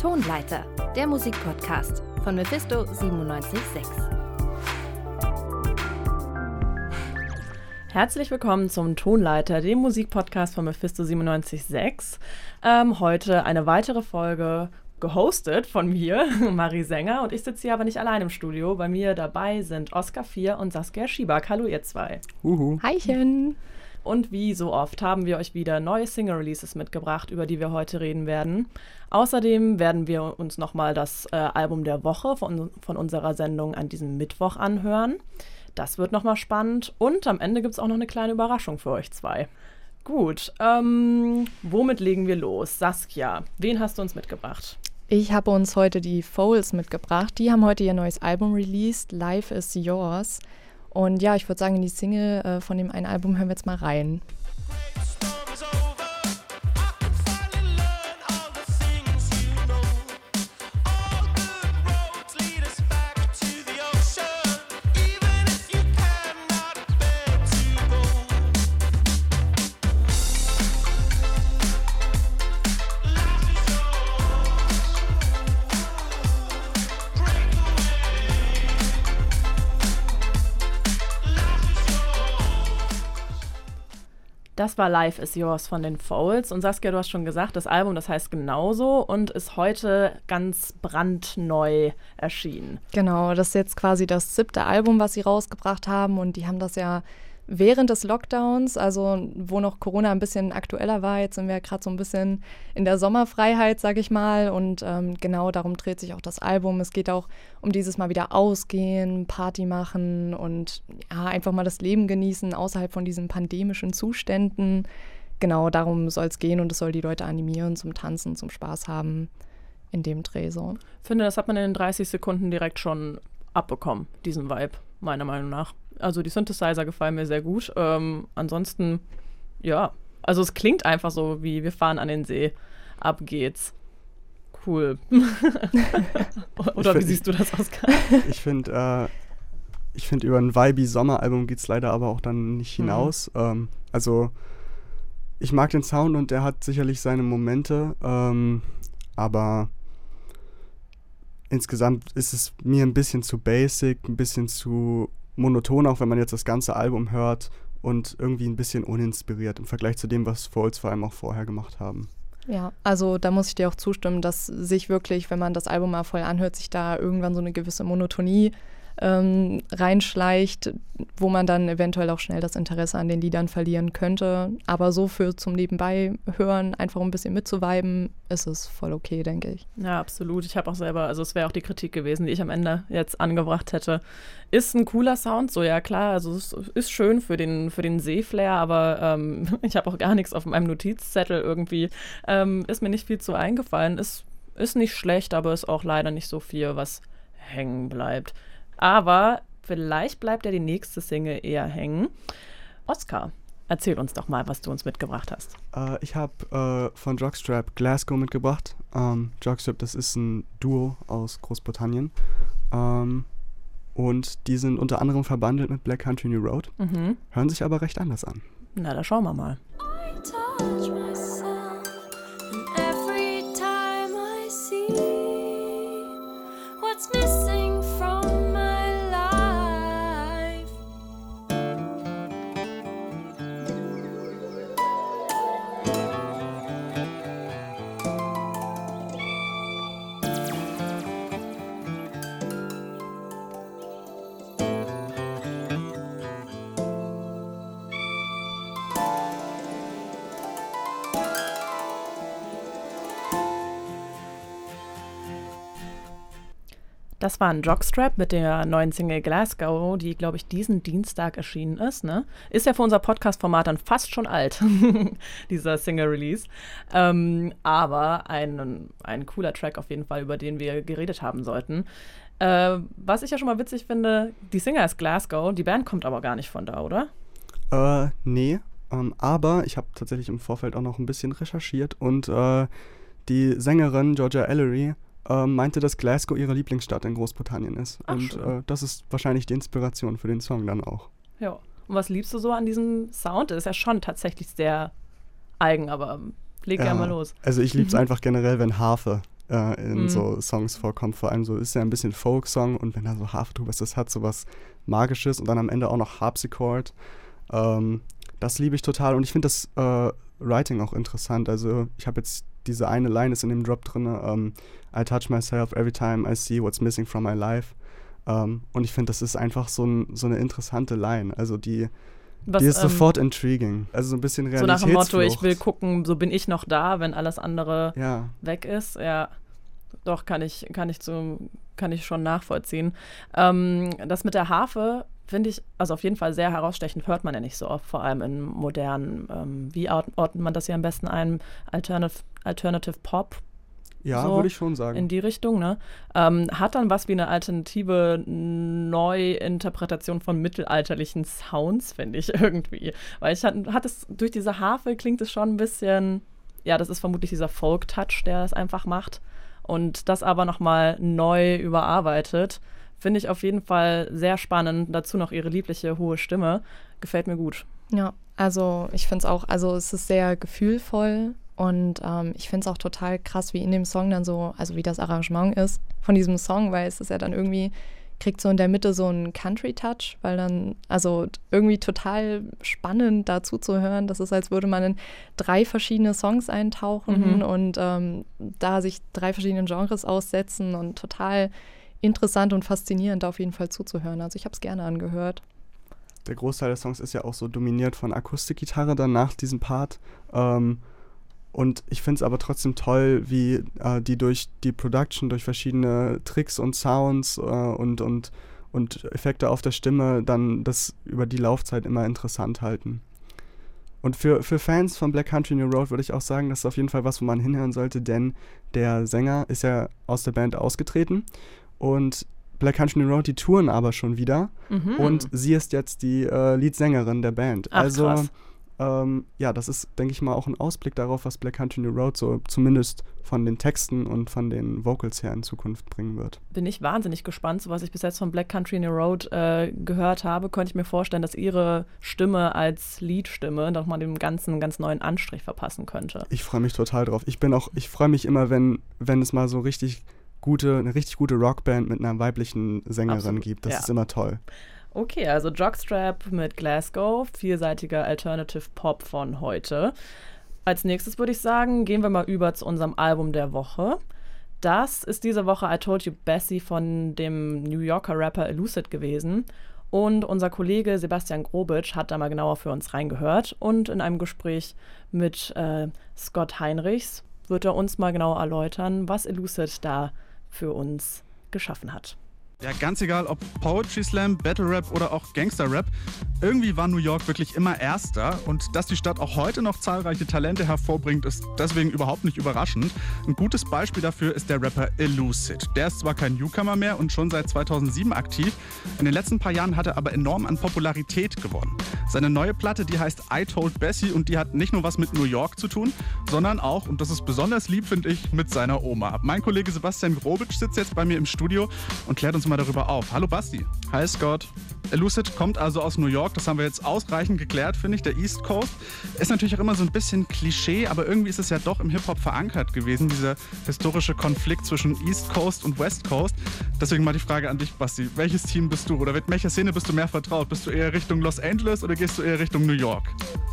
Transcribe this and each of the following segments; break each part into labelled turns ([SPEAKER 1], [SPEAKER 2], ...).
[SPEAKER 1] Tonleiter, der Musikpodcast von Mephisto 976.
[SPEAKER 2] Herzlich willkommen zum Tonleiter, dem Musikpodcast von Mephisto 976. Ähm, heute eine weitere Folge gehostet von mir, Marie Sänger. Und ich sitze hier aber nicht allein im Studio. Bei mir dabei sind Oskar 4 und Saskia Schiebak. Hallo ihr zwei.
[SPEAKER 3] Uhu.
[SPEAKER 4] Hichen.
[SPEAKER 2] Und wie so oft haben wir euch wieder neue Single-Releases mitgebracht, über die wir heute reden werden. Außerdem werden wir uns nochmal das äh, Album der Woche von, von unserer Sendung an diesem Mittwoch anhören. Das wird nochmal spannend. Und am Ende gibt es auch noch eine kleine Überraschung für euch zwei. Gut, ähm, womit legen wir los? Saskia, wen hast du uns mitgebracht?
[SPEAKER 4] Ich habe uns heute die Foles mitgebracht. Die haben heute ihr neues Album released, Life is Yours. Und ja, ich würde sagen, in die Single äh, von dem einen Album hören wir jetzt mal rein.
[SPEAKER 2] Das war Life is Yours von den Folds. Und Saskia, du hast schon gesagt, das Album, das heißt genauso und ist heute ganz brandneu erschienen.
[SPEAKER 4] Genau, das ist jetzt quasi das siebte Album, was sie rausgebracht haben. Und die haben das ja während des Lockdowns, also wo noch Corona ein bisschen aktueller war, jetzt sind wir gerade so ein bisschen in der Sommerfreiheit, sag ich mal. Und ähm, genau darum dreht sich auch das Album. Es geht auch um dieses Mal wieder ausgehen, Party machen und ja, einfach mal das Leben genießen außerhalb von diesen pandemischen Zuständen. Genau darum soll es gehen und es soll die Leute animieren zum Tanzen, zum Spaß haben in dem Dreh so.
[SPEAKER 2] Ich finde, das hat man in den 30 Sekunden direkt schon abbekommen, diesen Vibe, meiner Meinung nach. Also die Synthesizer gefallen mir sehr gut. Ähm, ansonsten, ja, also es klingt einfach so wie wir fahren an den See. Ab geht's. Cool. Oder find, wie siehst du das, Oskar?
[SPEAKER 3] Ich finde, äh, ich finde, über ein Vibe Sommeralbum geht es leider aber auch dann nicht mhm. hinaus. Mhm. Ähm, also ich mag den Sound und der hat sicherlich seine Momente, ähm, aber insgesamt ist es mir ein bisschen zu basic, ein bisschen zu monoton, auch wenn man jetzt das ganze Album hört und irgendwie ein bisschen uninspiriert im Vergleich zu dem, was Folds vor allem auch vorher gemacht haben.
[SPEAKER 4] Ja, also da muss ich dir auch zustimmen, dass sich wirklich, wenn man das Album mal voll anhört, sich da irgendwann so eine gewisse Monotonie ähm, reinschleicht, wo man dann eventuell auch schnell das Interesse an den Liedern verlieren könnte. Aber so für zum Nebenbei hören, einfach ein bisschen mitzuweiben, ist es voll okay, denke ich.
[SPEAKER 2] Ja, absolut. Ich habe auch selber, also es wäre auch die Kritik gewesen, die ich am Ende jetzt angebracht hätte. Ist ein cooler Sound, so ja klar, also es ist schön für den, für den Seeflair, aber ähm, ich habe auch gar nichts auf meinem Notizzettel irgendwie. Ähm, ist mir nicht viel zu eingefallen. Ist, ist nicht schlecht, aber ist auch leider nicht so viel, was hängen bleibt. Aber vielleicht bleibt ja die nächste Single eher hängen. Oscar, erzähl uns doch mal, was du uns mitgebracht hast.
[SPEAKER 3] Äh, ich habe äh, von Jockstrap Glasgow mitgebracht. Ähm, Jockstrap, das ist ein Duo aus Großbritannien. Ähm, und die sind unter anderem verbandelt mit Black Country New Road. Mhm. Hören sich aber recht anders an.
[SPEAKER 2] Na, da schauen wir mal. Das war ein Jockstrap mit der neuen Single Glasgow, die, glaube ich, diesen Dienstag erschienen ist. Ne? Ist ja für unser Podcast-Format dann fast schon alt, dieser Single-Release. Ähm, aber ein, ein cooler Track auf jeden Fall, über den wir geredet haben sollten. Äh, was ich ja schon mal witzig finde, die Singer ist Glasgow, die Band kommt aber gar nicht von da, oder?
[SPEAKER 3] Äh, nee. Ähm, aber ich habe tatsächlich im Vorfeld auch noch ein bisschen recherchiert und äh, die Sängerin Georgia Ellery äh, meinte, dass Glasgow ihre Lieblingsstadt in Großbritannien ist. Ach, und äh, das ist wahrscheinlich die Inspiration für den Song dann auch.
[SPEAKER 2] Ja. Und was liebst du so an diesem Sound? Das ist ja schon tatsächlich sehr eigen, aber leg ja, mal los.
[SPEAKER 3] Also ich liebe es einfach generell, wenn Harfe äh, in
[SPEAKER 2] Mhm.
[SPEAKER 3] so Songs vorkommt. Vor allem so ist ja ein bisschen Folk-Song und wenn da so Harfe drüber ist, das hat so was Magisches und dann am Ende auch noch Harpsichord. Ähm, das liebe ich total und ich finde das äh, Writing auch interessant. Also ich habe jetzt diese eine Line ist in dem Drop drin, ähm, I touch myself every time I see what's missing from my life. Ähm, und ich finde, das ist einfach so, ein, so eine interessante Line. Also die,
[SPEAKER 2] Was,
[SPEAKER 3] die ist
[SPEAKER 2] ähm,
[SPEAKER 3] sofort intriguing. Also so ein bisschen
[SPEAKER 2] So nach dem Motto, ich will gucken, so bin ich noch da, wenn alles andere
[SPEAKER 3] Ja,
[SPEAKER 2] weg ist. Ja, doch, kann ich, kann ich, zu, kann ich schon nachvollziehen. Ähm, das mit der Harfe finde ich, also auf jeden Fall sehr herausstechend, hört man ja nicht so oft, vor allem in modernen, ähm, wie ordnet man das hier am besten ein? Alternative, Alternative Pop
[SPEAKER 3] ja
[SPEAKER 2] So
[SPEAKER 3] würde ich schon sagen.
[SPEAKER 2] in die Richtung, ne? Ähm, hat dann was wie eine alternative Neuinterpretation von mittelalterlichen Sounds, finde ich irgendwie. Weil ich hatte hat es durch diese Harfe klingt es schon ein bisschen, ja, das ist vermutlich dieser Folk-Touch, der es einfach macht. Und das aber nochmal neu überarbeitet, finde ich auf jeden Fall sehr spannend. Dazu noch ihre liebliche hohe Stimme. Gefällt mir gut.
[SPEAKER 4] Ja, also ich finde es auch, also es ist sehr gefühlvoll und ähm, ich finde es auch total krass, wie in dem Song dann so, also wie das Arrangement ist von diesem Song, weil es ist ja dann irgendwie, kriegt so in der Mitte so einen Country-Touch, weil dann, also irgendwie total spannend dazu zu hören. Das ist, als würde man in drei verschiedene Songs eintauchen
[SPEAKER 2] Mhm.
[SPEAKER 4] und ähm, da sich drei verschiedenen Genres aussetzen und total interessant und faszinierend auf jeden Fall zuzuhören. Also ich habe es gerne angehört.
[SPEAKER 3] Der Großteil des Songs ist ja auch so dominiert von Akustikgitarre dann nach diesem Part. Ähm, und ich finde es aber trotzdem toll, wie äh, die durch die Production, durch verschiedene Tricks und Sounds äh, und, und, und Effekte auf der Stimme dann das über die Laufzeit immer interessant halten. Und für, für Fans von Black Country New Road würde ich auch sagen, das ist auf jeden Fall was, wo man hinhören sollte, denn der Sänger ist ja aus der Band ausgetreten und Black Country New Road, die touren aber schon wieder
[SPEAKER 2] Mhm.
[SPEAKER 3] und sie ist jetzt die äh, Leadsängerin der Band.
[SPEAKER 2] Ach,
[SPEAKER 3] also, ähm, ja, das ist, denke ich mal, auch ein Ausblick darauf, was Black Country New Road so zumindest von den Texten und von den Vocals her in Zukunft bringen wird.
[SPEAKER 2] bin ich wahnsinnig gespannt. So was ich bis jetzt von Black Country New Road äh, gehört habe, könnte ich mir vorstellen, dass ihre Stimme als Leadstimme nochmal dem Ganzen einen ganz neuen Anstrich verpassen könnte.
[SPEAKER 3] Ich freue mich total drauf. Ich bin auch, ich freue mich immer, wenn, wenn es mal so richtig gute, eine richtig gute Rockband mit einer weiblichen Sängerin
[SPEAKER 2] Absolut,
[SPEAKER 3] gibt. Das
[SPEAKER 2] ja.
[SPEAKER 3] ist immer toll.
[SPEAKER 2] Okay, also Jockstrap mit Glasgow, vielseitiger Alternative Pop von heute. Als nächstes würde ich sagen, gehen wir mal über zu unserem Album der Woche. Das ist diese Woche I Told You Bessie von dem New Yorker Rapper Elucid gewesen. Und unser Kollege Sebastian Grobitsch hat da mal genauer für uns reingehört. Und in einem Gespräch mit äh, Scott Heinrichs wird er uns mal genau erläutern, was Elucid da für uns geschaffen hat.
[SPEAKER 5] Ja, ganz egal, ob Poetry Slam, Battle Rap oder auch Gangster Rap, irgendwie war New York wirklich immer Erster und dass die Stadt auch heute noch zahlreiche Talente hervorbringt, ist deswegen überhaupt nicht überraschend. Ein gutes Beispiel dafür ist der Rapper Elucid. Der ist zwar kein Newcomer mehr und schon seit 2007 aktiv, in den letzten paar Jahren hat er aber enorm an Popularität gewonnen. Seine neue Platte, die heißt I Told Bessie und die hat nicht nur was mit New York zu tun, sondern auch, und das ist besonders lieb, finde ich, mit seiner Oma. Mein Kollege Sebastian Grobitsch sitzt jetzt bei mir im Studio und klärt uns mal darüber auf. Hallo Basti.
[SPEAKER 6] Hi Scott.
[SPEAKER 5] Elucid kommt also aus New York, das haben wir jetzt ausreichend geklärt, finde ich. Der East Coast ist natürlich auch immer so ein bisschen Klischee, aber irgendwie ist es ja doch im Hip-Hop verankert gewesen, dieser historische Konflikt zwischen East Coast und West Coast. Deswegen mal die Frage an dich, Basti. Welches Team bist du oder mit welcher Szene bist du mehr vertraut? Bist du eher Richtung Los Angeles oder gehst du eher Richtung New York?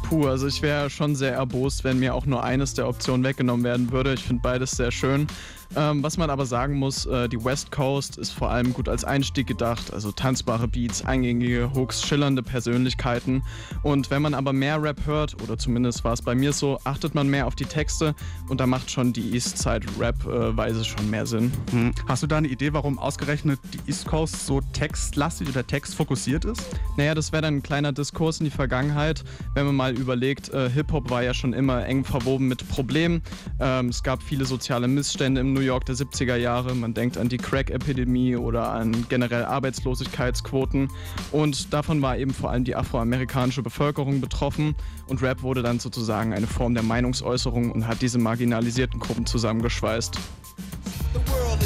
[SPEAKER 6] Puh, also ich wäre schon sehr erbost, wenn mir auch nur eines der Optionen weggenommen werden würde. Ich finde beides sehr schön. Ähm, was man aber sagen muss, äh, die West Coast ist vor allem gut als Einstieg gedacht, also tanzbare Beats, eingängige Hooks, schillernde Persönlichkeiten. Und wenn man aber mehr Rap hört, oder zumindest war es bei mir so, achtet man mehr auf die Texte und da macht schon die Eastside Rap-Weise schon mehr Sinn.
[SPEAKER 5] Hm. Hast du da eine Idee, warum ausgerechnet die East Coast so textlastig oder textfokussiert ist?
[SPEAKER 6] Naja, das wäre dann ein kleiner Diskurs in die Vergangenheit, wenn man mal überlegt, äh, Hip-Hop war ja schon immer eng verwoben mit Problemen. Ähm, es gab viele soziale Missstände im New York der 70er Jahre. Man denkt an die Crack-Epidemie oder an generell Arbeitslosigkeitsquoten. Und davon war eben vor allem die afroamerikanische Bevölkerung betroffen. Und Rap wurde dann sozusagen eine Form der Meinungsäußerung und hat diese marginalisierten Gruppen zusammengeschweißt.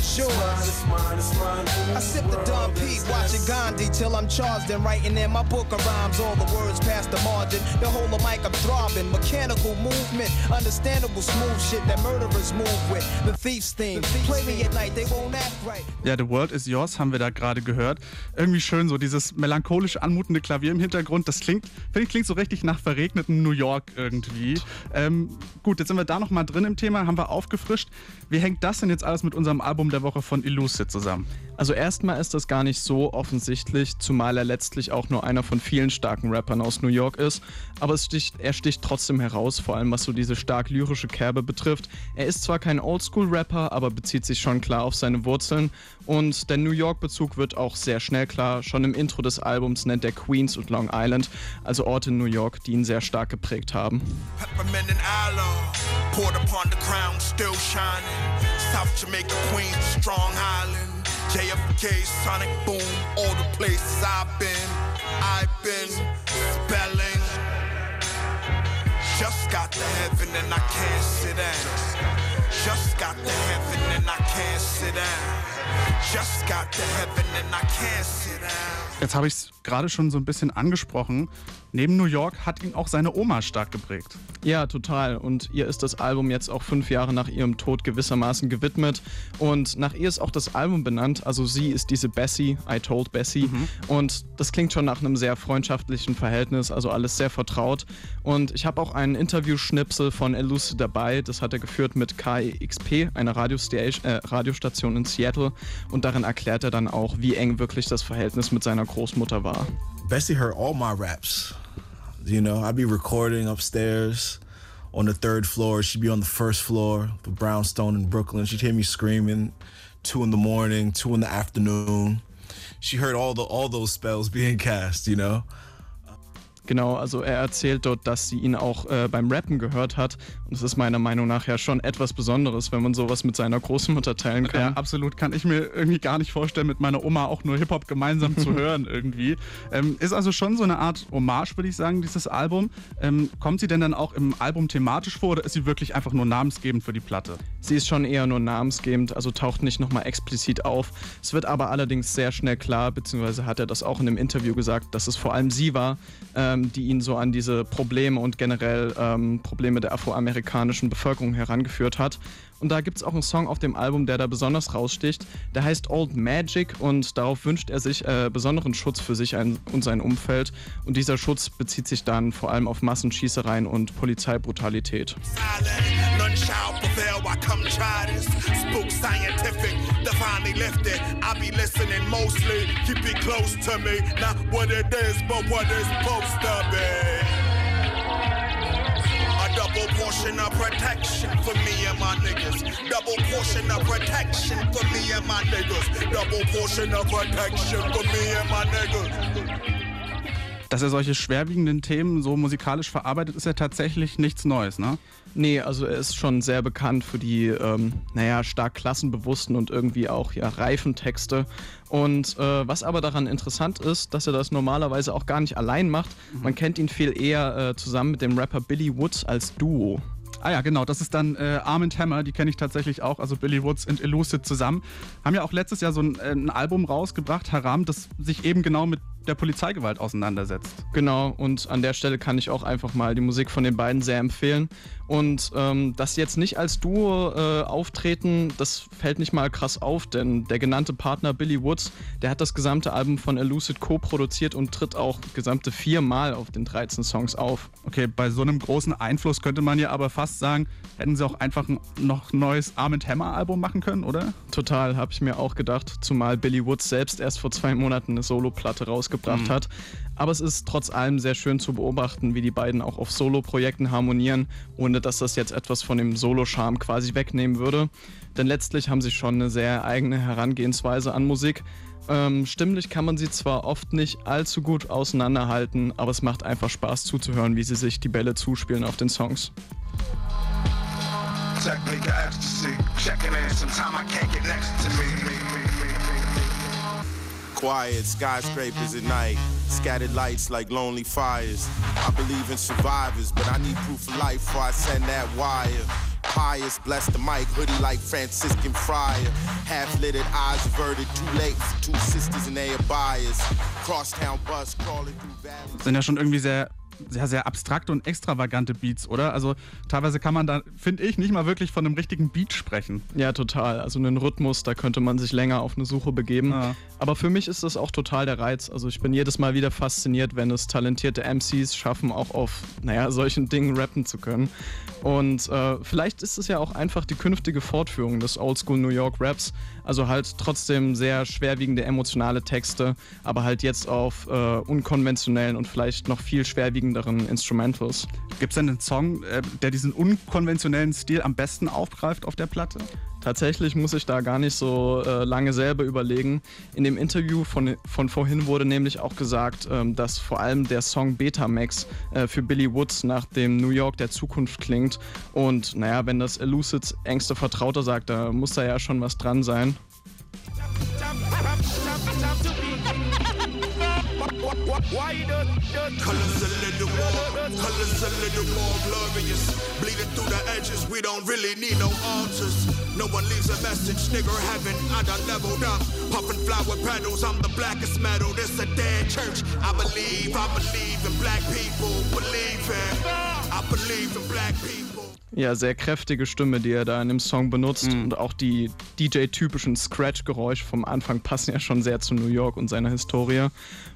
[SPEAKER 7] The world is yours. It's mine, it's mine, it's mine. I sip the Dom Pete, watching Gandhi till I'm charged and writing in my book of rhymes. All the words past the margin. The whole of mic I'm throbbing. Mechanical movement, understandable smooth shit that murderers move with. The thief's theme. Play me at night, they won't act right.
[SPEAKER 5] Ja, The World is Yours haben wir da gerade gehört. Irgendwie schön, so dieses melancholisch anmutende Klavier im Hintergrund. Das klingt, finde ich, klingt so richtig nach verregnetem New York irgendwie. Ähm, gut, jetzt sind wir da nochmal drin im Thema, haben wir aufgefrischt. Wie hängt das denn jetzt alles mit unserem Album der Woche von Elucid zusammen?
[SPEAKER 6] Also erstmal ist das gar nicht so offensichtlich, zumal er letztlich auch nur einer von vielen starken Rappern aus New York ist. Aber sticht, er sticht trotzdem heraus, vor allem was so diese stark lyrische Kerbe betrifft. Er ist zwar kein Oldschool-Rapper, aber bezieht sich schon klar auf seine Wurzeln. Und der New York-Bezug wird auch sehr schnell klar. Schon im Intro des Albums nennt er Queens und Long Island, also Orte in New York, die ihn sehr stark geprägt haben.
[SPEAKER 8] Peppermint and aloe, poured upon the crown, still shining. South Jamaica, Queens, Strong Island. JFK, Sonic Boom, all the places I've been. I've been spelling. Just got to heaven and I can't sit down. Just got to heaven and I can't sit down. Just got to heaven and I can't sit down.
[SPEAKER 5] Jetzt habe ich es gerade schon so ein bisschen angesprochen. Neben New York hat ihn auch seine Oma stark geprägt.
[SPEAKER 6] Ja, total. Und ihr ist das Album jetzt auch fünf Jahre nach ihrem Tod gewissermaßen gewidmet. Und nach ihr ist auch das Album benannt. Also sie ist diese Bessie, I told Bessie. Mhm. Und das klingt schon nach einem sehr freundschaftlichen Verhältnis, also alles sehr vertraut. Und ich habe auch einen Interview-Schnipsel von Elucid dabei. Das hat er geführt mit KXP, einer Radiostation, äh, Radiostation in Seattle. Und darin erklärt er dann auch, wie eng wirklich das Verhältnis mit seiner Großmutter war.
[SPEAKER 9] Bessie heard all my raps. You know, I'd be recording upstairs on the third floor. She'd be on the first floor, the brownstone in Brooklyn. She'd hear me screaming, two in the morning, two in the afternoon. She heard all the all those spells being cast, you know.
[SPEAKER 6] Genau, also er erzählt dort, dass sie ihn auch äh, beim Rappen gehört hat. Es ist meiner Meinung nach ja schon etwas Besonderes, wenn man sowas mit seiner Großmutter teilen kann.
[SPEAKER 5] Ja, absolut. Kann ich mir irgendwie gar nicht vorstellen, mit meiner Oma auch nur Hip-Hop gemeinsam zu hören irgendwie. Ähm, ist also schon so eine Art Hommage, würde ich sagen, dieses Album. Ähm, kommt sie denn dann auch im Album thematisch vor oder ist sie wirklich einfach nur namensgebend für die Platte?
[SPEAKER 6] Sie ist schon eher nur namensgebend, also taucht nicht nochmal explizit auf. Es wird aber allerdings sehr schnell klar, beziehungsweise hat er das auch in einem Interview gesagt, dass es vor allem sie war, ähm, die ihn so an diese Probleme und generell ähm, Probleme der afroamerikanischen Bevölkerung herangeführt hat. Und da gibt es auch einen Song auf dem Album, der da besonders raussticht. Der heißt Old Magic und darauf wünscht er sich äh, besonderen Schutz für sich und sein Umfeld. Und dieser Schutz bezieht sich dann vor allem auf Massenschießereien und Polizeibrutalität.
[SPEAKER 8] Double portion of protection for me and my niggas. Double portion of protection for me and my niggas. Double portion of protection for me and my niggas.
[SPEAKER 5] Dass er solche schwerwiegenden Themen so musikalisch verarbeitet, ist ja tatsächlich nichts Neues, ne?
[SPEAKER 6] Nee, also er ist schon sehr bekannt für die, ähm, naja, stark klassenbewussten und irgendwie auch ja reifen Texte. Und äh, was aber daran interessant ist, dass er das normalerweise auch gar nicht allein macht. Mhm. Man kennt ihn viel eher äh, zusammen mit dem Rapper Billy Woods als Duo.
[SPEAKER 5] Ah ja, genau, das ist dann äh, Arm Hammer, die kenne ich tatsächlich auch, also Billy Woods und Elucid zusammen. Haben ja auch letztes Jahr so ein, äh, ein Album rausgebracht, Haram, das sich eben genau mit der Polizeigewalt auseinandersetzt.
[SPEAKER 6] Genau, und an der Stelle kann ich auch einfach mal die Musik von den beiden sehr empfehlen. Und ähm, dass sie jetzt nicht als Duo äh, auftreten, das fällt nicht mal krass auf, denn der genannte Partner Billy Woods, der hat das gesamte Album von Elucid co-produziert und tritt auch gesamte viermal auf den 13 Songs auf.
[SPEAKER 5] Okay, bei so einem großen Einfluss könnte man ja aber fast sagen, hätten sie auch einfach noch ein neues Arm Hammer Album machen können, oder?
[SPEAKER 6] Total, habe ich mir auch gedacht, zumal Billy Woods selbst erst vor zwei Monaten eine Soloplatte rausgebracht mhm. hat. Aber es ist trotz allem sehr schön zu beobachten, wie die beiden auch auf Solo-Projekten harmonieren, ohne dass das jetzt etwas von dem Solo-Charme quasi wegnehmen würde. Denn letztlich haben sie schon eine sehr eigene Herangehensweise an Musik. Ähm, stimmlich kann man sie zwar oft nicht allzu gut auseinanderhalten, aber es macht einfach Spaß zuzuhören, wie sie sich die Bälle zuspielen auf den Songs. Technique ecstasy, checking in sometime I can't get next to me.
[SPEAKER 10] quiet, skyscrapers at night, scattered lights like lonely fires. I believe in survivors, but I need proof of life before I send that wire. pious. Bless the mic, hoodie like Franciscan friar. Half lidded, eyes averted, too late for two sisters and their bias. Crosstown bus crawling through valleys.
[SPEAKER 5] Sind ja schon irgendwie sehr sehr, sehr abstrakte und extravagante Beats, oder? Also teilweise kann man da, finde ich, nicht mal wirklich von einem richtigen Beat sprechen.
[SPEAKER 6] Ja, total. Also einen Rhythmus, da könnte man sich länger auf eine Suche begeben. Ja. Aber für mich ist das auch total der Reiz. Also ich bin jedes Mal wieder fasziniert, wenn es talentierte MCs schaffen, auch auf, naja, solchen Dingen rappen zu können. Und äh, vielleicht ist es ja auch einfach die künftige Fortführung des Oldschool New York Raps. Also halt trotzdem sehr schwerwiegende emotionale Texte, aber halt jetzt auf äh, unkonventionellen und vielleicht noch viel schwerwiegenderen Instrumentals.
[SPEAKER 5] Gibt es denn einen Song, äh, der diesen unkonventionellen Stil am besten aufgreift auf der Platte?
[SPEAKER 6] Tatsächlich muss ich da gar nicht so äh, lange selber überlegen. In dem Interview von, von vorhin wurde nämlich auch gesagt, ähm, dass vor allem der Song Betamax äh, für Billy Woods nach dem New York der Zukunft klingt. Und naja, wenn das Elucids engste Vertrauter sagt, da muss da ja schon was dran sein.
[SPEAKER 8] Why does colors a little more, colors a little more glorious. Bleeding through the edges, we don't really need no altars. No one leaves a message, nigga heaven, I done leveled up. Puffin' flower petals, I'm the blackest metal. This a dead church. I believe, I believe in black people. Believe in, I believe in black people.
[SPEAKER 6] Ja, sehr kräftige Stimme, die er da in dem Song benutzt. Mhm. Und auch die DJ-typischen Scratch-Geräusche vom Anfang passen ja schon sehr zu New York und seiner Historie.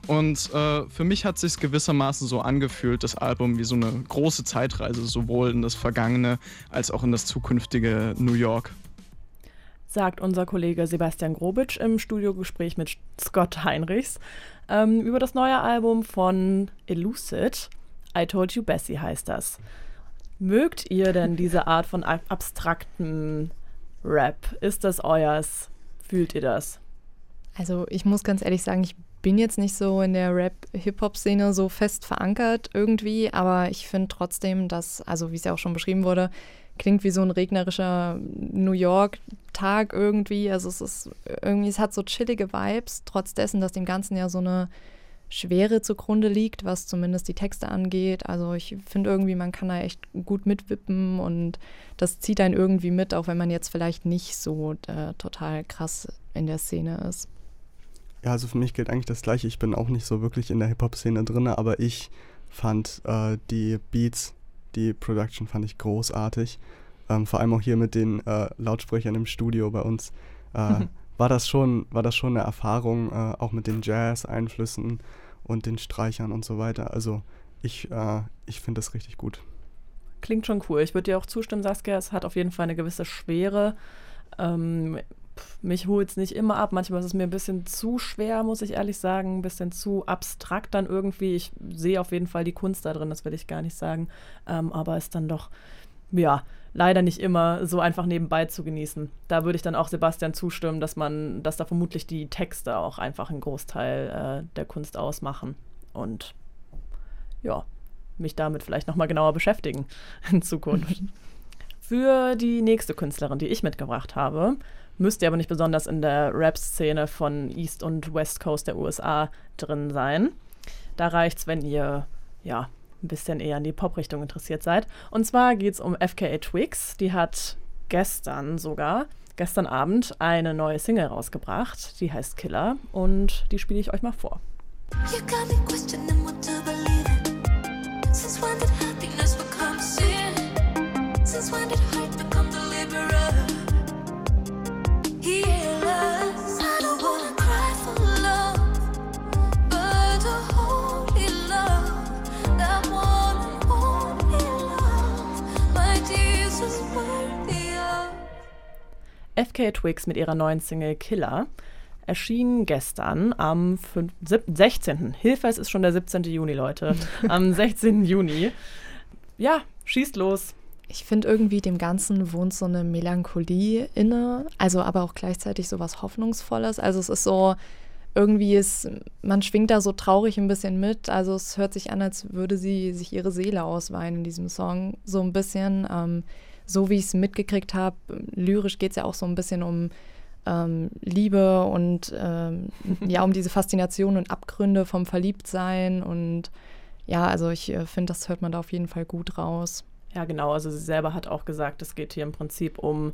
[SPEAKER 6] Und äh, für mich hat es sich gewissermaßen so angefühlt, das Album wie so eine große Zeitreise, sowohl in das Vergangene als auch in das zukünftige New York.
[SPEAKER 2] Sagt unser Kollege Sebastian Grobitsch im Studiogespräch mit Scott Heinrichs ähm, über das neue Album von Elucid. I Told You Bessie heißt das. Mögt ihr denn diese Art von abstrakten Rap? Ist das euers? Fühlt ihr das?
[SPEAKER 4] Also ich muss ganz ehrlich sagen, ich bin jetzt nicht so in der Rap-Hip-Hop-Szene so fest verankert irgendwie, aber ich finde trotzdem, dass, also wie es ja auch schon beschrieben wurde, klingt wie so ein regnerischer New York-Tag irgendwie. Also es ist irgendwie, es hat so chillige Vibes, trotz dessen, dass dem Ganzen ja so eine Schwere zugrunde liegt, was zumindest die Texte angeht. Also ich finde irgendwie, man kann da echt gut mitwippen und das zieht einen irgendwie mit, auch wenn man jetzt vielleicht nicht so äh, total krass in der Szene ist.
[SPEAKER 3] Ja, also für mich gilt eigentlich das Gleiche. Ich bin auch nicht so wirklich in der Hip-Hop-Szene drin, aber ich fand äh, die Beats, die Production fand ich großartig. Ähm, vor allem auch hier mit den äh, Lautsprechern im Studio bei uns. War das schon, war das schon eine Erfahrung, äh, auch mit den Jazz-Einflüssen und den Streichern und so weiter. Also ich, äh, ich finde das richtig gut.
[SPEAKER 2] Klingt schon cool. Ich würde dir auch zustimmen, Saskia, es hat auf jeden Fall eine gewisse Schwere. Ähm, mich holt es nicht immer ab. Manchmal ist es mir ein bisschen zu schwer, muss ich ehrlich sagen, ein bisschen zu abstrakt dann irgendwie. Ich sehe auf jeden Fall die Kunst da drin, das will ich gar nicht sagen. Ähm, aber ist dann doch, ja, leider nicht immer so einfach nebenbei zu genießen. Da würde ich dann auch Sebastian zustimmen, dass man, dass da vermutlich die Texte auch einfach einen Großteil äh, der Kunst ausmachen. Und ja, mich damit vielleicht nochmal genauer beschäftigen in Zukunft. Für die nächste Künstlerin, die ich mitgebracht habe, müsst ihr aber nicht besonders in der Rap-Szene von East und West Coast der USA drin sein. Da reicht es, wenn ihr ja ein bisschen eher in die Pop-Richtung interessiert seid. Und zwar geht es um FKA Twigs. Die hat gestern sogar, gestern Abend, eine neue Single rausgebracht. Die heißt Killer und die spiele ich euch mal vor. You got me FK Twigs mit ihrer neuen Single Killer erschien gestern am 5, 16. Hilfe, es ist schon der 17. Juni, Leute. Am 16. Juni. Ja, schießt los.
[SPEAKER 4] Ich finde irgendwie, dem Ganzen wohnt so eine Melancholie inne, also aber auch gleichzeitig so was Hoffnungsvolles. Also es ist so, irgendwie ist, man schwingt da so traurig ein bisschen mit. Also es hört sich an, als würde sie sich ihre Seele ausweinen in diesem Song. So ein bisschen, ähm, so wie ich es mitgekriegt habe, lyrisch geht es ja auch so ein bisschen um ähm, Liebe und ähm, ja, um diese Faszination und Abgründe vom Verliebtsein. Und ja, also ich äh, finde, das hört man da auf jeden Fall gut raus.
[SPEAKER 2] Ja, genau. Also sie selber hat auch gesagt, es geht hier im Prinzip um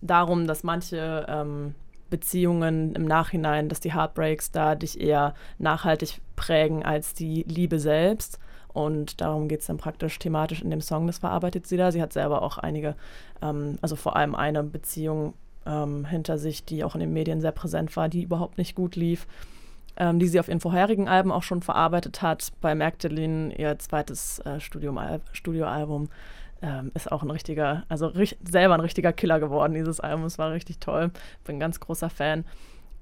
[SPEAKER 2] darum, dass manche ähm, Beziehungen im Nachhinein, dass die Heartbreaks da dich eher nachhaltig prägen als die Liebe selbst. Und darum geht es dann praktisch thematisch in dem Song, das verarbeitet sie da. Sie hat selber auch einige, ähm, also vor allem eine Beziehung ähm, hinter sich, die auch in den Medien sehr präsent war, die überhaupt nicht gut lief, ähm, die sie auf ihren vorherigen Alben auch schon verarbeitet hat. Bei Magdalene, ihr zweites äh, Studioalbum, ähm, ist auch ein richtiger, also selber ein richtiger Killer geworden, dieses Album. Es war richtig toll. Bin ein ganz großer Fan.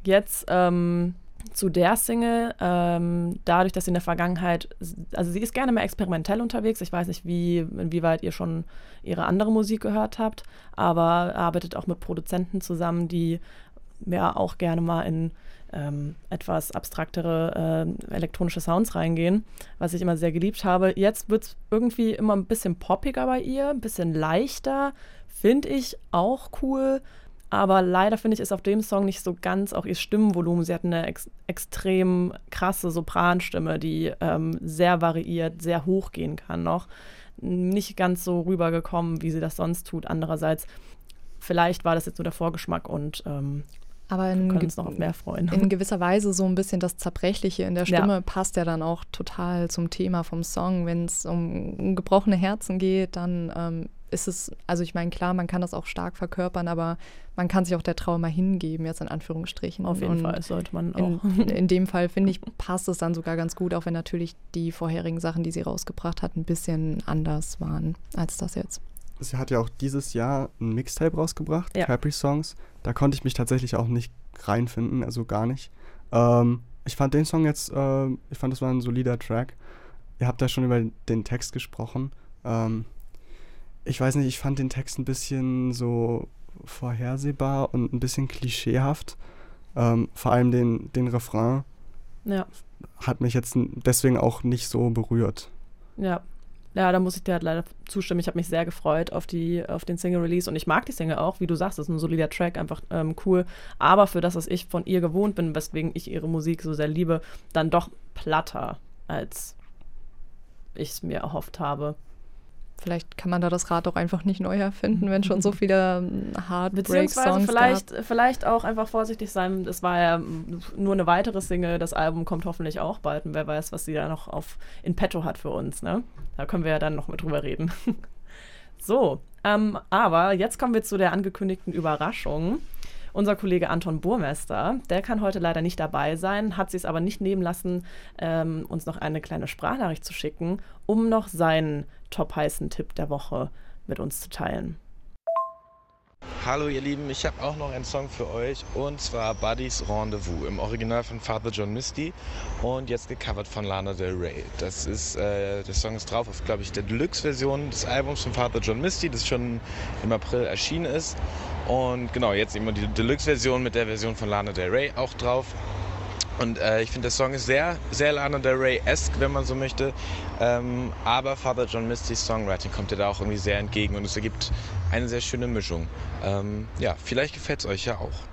[SPEAKER 2] Jetzt ähm, zu der Single, ähm, dadurch, dass sie in der Vergangenheit, also sie ist gerne mehr experimentell unterwegs. Ich weiß nicht, wie, inwieweit ihr schon ihre andere Musik gehört habt, aber arbeitet auch mit Produzenten zusammen, die ja auch gerne mal in ähm, etwas abstraktere äh, elektronische Sounds reingehen, was ich immer sehr geliebt habe. Jetzt wird es irgendwie immer ein bisschen poppiger bei ihr, ein bisschen leichter, finde ich auch cool. Aber leider finde ich, ist auf dem Song nicht so ganz auch ihr Stimmenvolumen. Sie hat eine ex extrem krasse Sopranstimme, die ähm, sehr variiert, sehr hoch gehen kann noch. Nicht ganz so rübergekommen, wie sie das sonst tut. Andererseits, vielleicht war das jetzt nur der Vorgeschmack und ähm,
[SPEAKER 4] aber in,
[SPEAKER 2] freuen.
[SPEAKER 4] In gewisser Weise so ein bisschen das Zerbrechliche in der Stimme ja. passt ja dann auch total zum Thema vom Song. Wenn es um gebrochene Herzen geht, dann ähm, ist es, also ich meine, klar, man kann das auch stark verkörpern, aber man kann sich auch der Trauer mal hingeben, jetzt in Anführungsstrichen.
[SPEAKER 2] Auf jeden Und Fall sollte man
[SPEAKER 4] auch. In, in dem Fall, finde ich, passt es dann sogar ganz gut, auch wenn natürlich die vorherigen Sachen, die sie rausgebracht hat, ein bisschen anders waren als das jetzt.
[SPEAKER 3] Sie hat ja auch dieses Jahr ein Mixtape rausgebracht,
[SPEAKER 2] ja.
[SPEAKER 3] Capri Songs. Da konnte ich mich tatsächlich auch nicht reinfinden, also gar nicht. Ähm, ich fand den Song jetzt, äh, ich fand, das war ein solider Track. Ihr habt ja schon über den Text gesprochen. Ähm, ich weiß nicht, ich fand den Text ein bisschen so vorhersehbar und ein bisschen klischeehaft. Ähm, vor allem den, den Refrain
[SPEAKER 2] ja.
[SPEAKER 3] hat mich jetzt deswegen auch nicht so berührt.
[SPEAKER 2] Ja. Ja, da muss ich dir halt leider zustimmen. Ich habe mich sehr gefreut auf, die, auf den Single-Release und ich mag die Single auch, wie du sagst, das ist ein solider Track, einfach ähm, cool. Aber für das, was ich von ihr gewohnt bin, weswegen ich ihre Musik so sehr liebe, dann doch platter, als ich es mir erhofft habe.
[SPEAKER 4] Vielleicht kann man da das Rad auch einfach nicht neu erfinden, wenn schon so viele ähm, Heartbreak-Songs
[SPEAKER 2] vielleicht, gab. vielleicht auch einfach vorsichtig sein. Es war ja nur eine weitere Single. Das Album kommt hoffentlich auch bald. Und wer weiß, was sie da noch auf, in petto hat für uns. Ne? Da können wir ja dann noch mit drüber reden. so, ähm, aber jetzt kommen wir zu der angekündigten Überraschung. Unser Kollege Anton Burmester, der kann heute leider nicht dabei sein, hat sich es aber nicht nehmen lassen, ähm, uns noch eine kleine Sprachnachricht zu schicken, um noch seinen top heißen Tipp der Woche mit uns zu teilen.
[SPEAKER 11] Hallo ihr Lieben, ich habe auch noch einen Song für euch und zwar Buddies Rendezvous im Original von Father John Misty und jetzt gecovert von Lana Del Rey. Das ist, äh, der Song ist drauf auf, glaube ich, der Deluxe-Version des Albums von Father John Misty, das schon im April erschienen ist. Und genau, jetzt immer die Deluxe-Version mit der Version von Lana Del Rey auch drauf. Und äh, ich finde, der Song ist sehr, sehr Lana Del Rey-esque, wenn man so möchte. Ähm, aber Father John Misty's Songwriting kommt dir da auch irgendwie sehr entgegen und es ergibt eine sehr schöne Mischung. Ähm, ja, vielleicht gefällt es euch ja auch.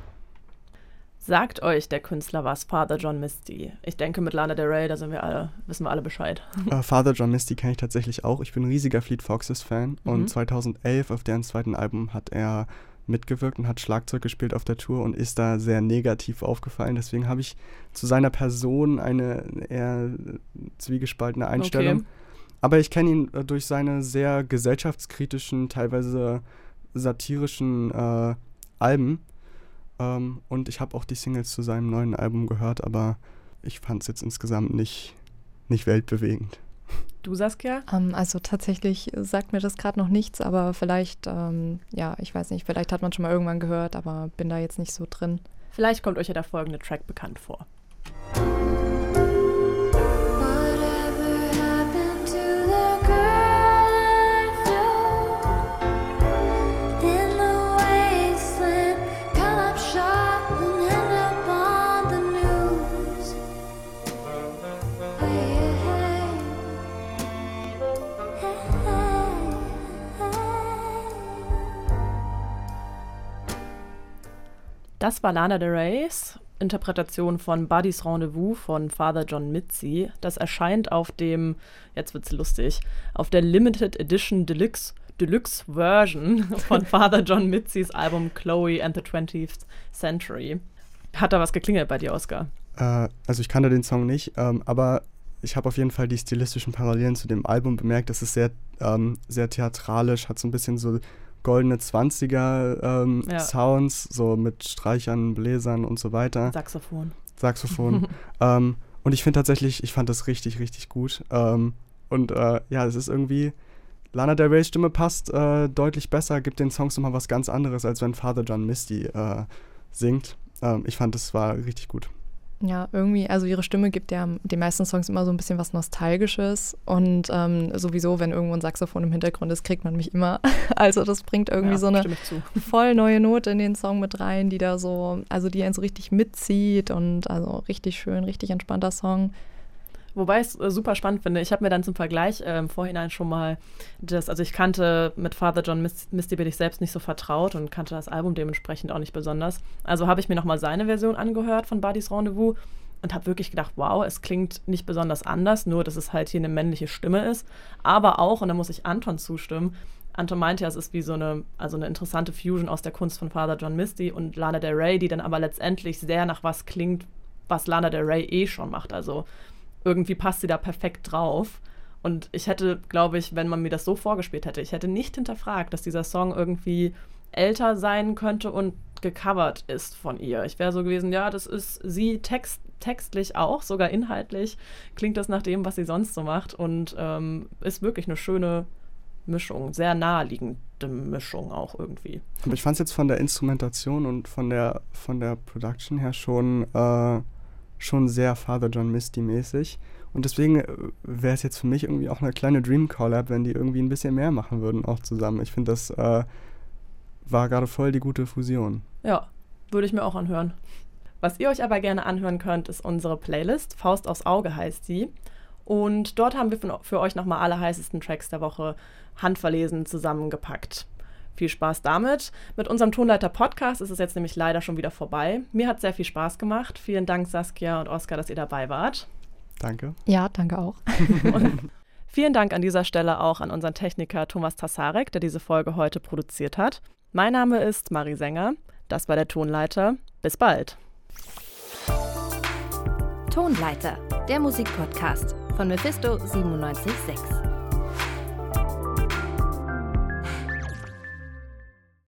[SPEAKER 2] Sagt euch der Künstler was, Father John Misty? Ich denke, mit Lana Del Rey, da sind wir alle, wissen wir alle Bescheid.
[SPEAKER 3] Uh, Father John Misty kenne ich tatsächlich auch. Ich bin ein riesiger Fleet Foxes-Fan mhm. und 2011 auf deren zweiten Album hat er mitgewirkt und hat Schlagzeug gespielt auf der Tour und ist da sehr negativ aufgefallen. Deswegen habe ich zu seiner Person eine eher zwiegespaltene Einstellung. Okay. Aber ich kenne ihn äh, durch seine sehr gesellschaftskritischen, teilweise satirischen äh, Alben. Ähm, und ich habe auch die Singles zu seinem neuen Album gehört, aber ich fand es jetzt insgesamt nicht, nicht weltbewegend.
[SPEAKER 2] Du, Saskia?
[SPEAKER 4] Ähm, also tatsächlich sagt mir das gerade noch nichts, aber vielleicht, ähm, ja, ich weiß nicht, vielleicht hat man schon mal irgendwann gehört, aber bin da jetzt nicht so drin.
[SPEAKER 2] Vielleicht kommt euch ja der folgende Track bekannt vor. Das war Lana Del Rey's Interpretation von Buddy's Rendezvous von Father John Mitzi. Das erscheint auf dem, jetzt wird's lustig, auf der Limited Edition Deluxe, Deluxe Version von Father John Mitzis Album Chloe and the 20th Century. Hat da was geklingelt bei dir, Oscar?
[SPEAKER 3] Äh, also ich kannte den Song nicht, ähm, aber ich habe auf jeden Fall die stilistischen Parallelen zu dem Album bemerkt. Das ist sehr, ähm, sehr theatralisch, hat so ein bisschen so goldene 20er ähm, ja. Sounds, so mit Streichern, Bläsern und so weiter.
[SPEAKER 2] Saxophon.
[SPEAKER 3] Saxophon. ähm, und ich finde tatsächlich, ich fand das richtig, richtig gut. Ähm, und äh, ja, es ist irgendwie, Lana Del Rey's Stimme passt äh, deutlich besser, gibt den Songs nochmal was ganz anderes, als wenn Father John Misty äh, singt. Ähm, ich fand, das war richtig gut.
[SPEAKER 4] Ja, irgendwie, also ihre Stimme gibt ja den meisten Songs immer so ein bisschen was Nostalgisches und ähm, sowieso, wenn irgendwo ein Saxophon im Hintergrund ist, kriegt man mich immer. Also das bringt irgendwie ja, so eine voll neue Note in den Song mit rein, die da so, also die einen so richtig mitzieht und also richtig schön, richtig entspannter Song.
[SPEAKER 2] Wobei ich es äh, super spannend finde. Ich habe mir dann zum Vergleich äh, im Vorhinein schon mal das, also ich kannte mit Father John Misty bin ich selbst nicht so vertraut und kannte das Album dementsprechend auch nicht besonders. Also habe ich mir nochmal seine Version angehört von Buddy's Rendezvous und habe wirklich gedacht, wow, es klingt nicht besonders anders, nur dass es halt hier eine männliche Stimme ist. Aber auch, und da muss ich Anton zustimmen, Anton meinte ja, es ist wie so eine, also eine interessante Fusion aus der Kunst von Father John Misty und Lana Del Rey, die dann aber letztendlich sehr nach was klingt, was Lana Del Rey eh schon macht. Also irgendwie passt sie da perfekt drauf. Und ich hätte, glaube ich, wenn man mir das so vorgespielt hätte, ich hätte nicht hinterfragt, dass dieser Song irgendwie älter sein könnte und gecovert ist von ihr. Ich wäre so gewesen, ja, das ist sie text, textlich auch, sogar inhaltlich klingt das nach dem, was sie sonst so macht und ähm, ist wirklich eine schöne Mischung, sehr naheliegende Mischung auch irgendwie.
[SPEAKER 3] Aber ich fand es jetzt von der Instrumentation und von der, von der Production her schon äh, schon sehr Father John Misty mäßig. Und deswegen äh, wäre es jetzt für mich irgendwie auch eine kleine Dream Collab, wenn die irgendwie ein bisschen mehr machen würden, auch zusammen. Ich finde, das äh, war gerade voll die gute Fusion.
[SPEAKER 2] Ja, würde ich mir auch anhören. Was ihr euch aber gerne anhören könnt, ist unsere Playlist. Faust aufs Auge heißt sie. Und dort haben wir für euch nochmal alle heißesten Tracks der Woche handverlesen zusammengepackt. Viel Spaß damit. Mit unserem Tonleiter Podcast ist es jetzt nämlich leider schon wieder vorbei. Mir hat sehr viel Spaß gemacht. Vielen Dank, Saskia und Oskar, dass ihr dabei wart.
[SPEAKER 3] Danke.
[SPEAKER 4] Ja, danke auch.
[SPEAKER 2] vielen Dank an dieser Stelle auch an unseren Techniker Thomas Tassarek, der diese Folge heute produziert hat. Mein Name ist Marie Sänger. Das war der Tonleiter. Bis bald.
[SPEAKER 1] Tonleiter, der Musikpodcast von Mephisto 976.